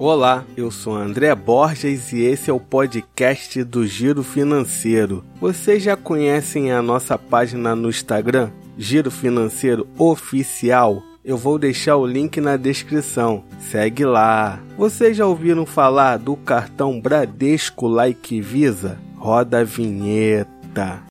Olá, eu sou André Borges e esse é o podcast do Giro Financeiro. Vocês já conhecem a nossa página no Instagram, Giro Financeiro Oficial? Eu vou deixar o link na descrição. Segue lá. Vocês já ouviram falar do cartão Bradesco Like Visa? Roda a vinheta.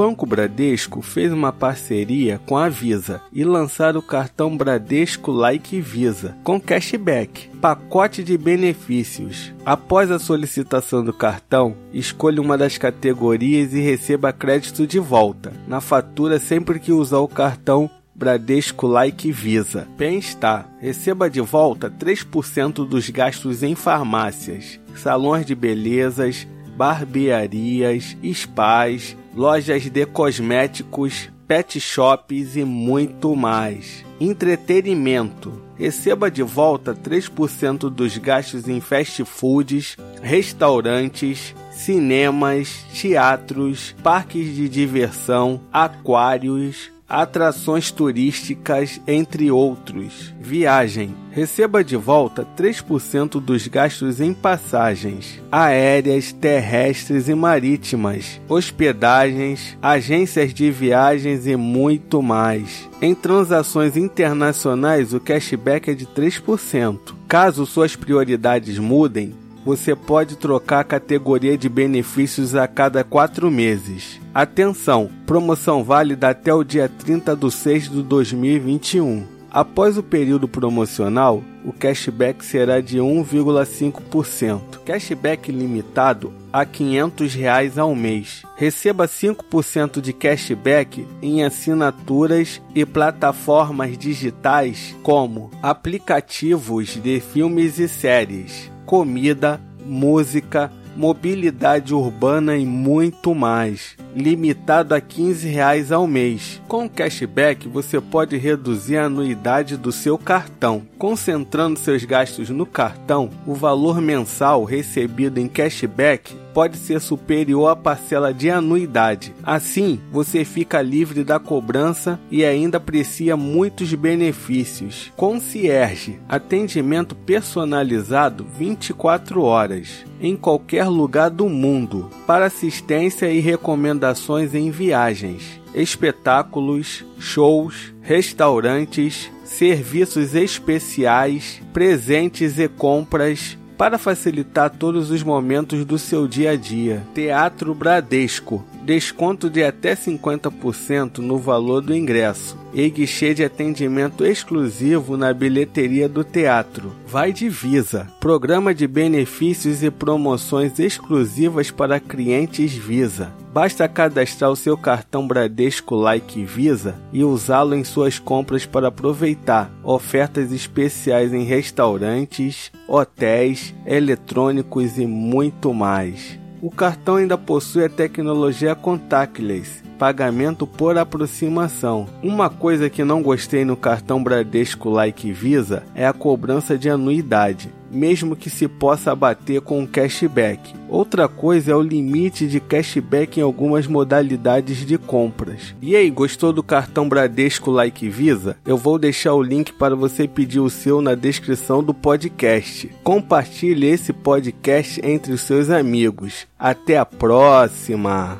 Banco Bradesco fez uma parceria com a Visa e lançaram o cartão Bradesco Like Visa com cashback, pacote de benefícios. Após a solicitação do cartão, escolha uma das categorias e receba crédito de volta na fatura sempre que usar o cartão Bradesco Like Visa. Bem-estar. Receba de volta 3% dos gastos em farmácias, salões de belezas, barbearias, spas, lojas de cosméticos, pet shops e muito mais. Entretenimento. Receba de volta 3% dos gastos em fast foods, restaurantes, cinemas, teatros, parques de diversão, aquários, atrações turísticas, entre outros. Viagem. Receba de volta 3% dos gastos em passagens aéreas, terrestres e marítimas, hospedagens, agências de viagens e muito mais. Em transações internacionais, o cashback é de 3%. Caso suas prioridades mudem, você pode trocar a categoria de benefícios a cada quatro meses. Atenção! Promoção válida até o dia 30 de 6 de 2021. Após o período promocional, o cashback será de 1,5%. Cashback limitado a 500 reais ao mês. Receba 5% de cashback em assinaturas e plataformas digitais como aplicativos de filmes e séries comida, música, mobilidade urbana e muito mais. Limitado a 15 reais ao mês. Com cashback você pode reduzir a anuidade do seu cartão. Concentrando seus gastos no cartão, o valor mensal recebido em cashback pode ser superior à parcela de anuidade. Assim, você fica livre da cobrança e ainda aprecia muitos benefícios. Concierge, atendimento personalizado 24 horas em qualquer lugar do mundo para assistência e recomendações em viagens, espetáculos, shows, restaurantes, serviços especiais, presentes e compras para facilitar todos os momentos do seu dia a dia. Teatro Bradesco. Desconto de até 50% no valor do ingresso e guichê de atendimento exclusivo na bilheteria do teatro. Vai de Visa. Programa de benefícios e promoções exclusivas para clientes Visa. Basta cadastrar o seu cartão Bradesco Like Visa e usá-lo em suas compras para aproveitar ofertas especiais em restaurantes, hotéis, eletrônicos e muito mais. O cartão ainda possui a tecnologia contactless pagamento por aproximação. Uma coisa que não gostei no cartão Bradesco Like Visa é a cobrança de anuidade, mesmo que se possa abater com um cashback. Outra coisa é o limite de cashback em algumas modalidades de compras. E aí, gostou do cartão Bradesco Like Visa? Eu vou deixar o link para você pedir o seu na descrição do podcast. Compartilhe esse podcast entre os seus amigos. Até a próxima!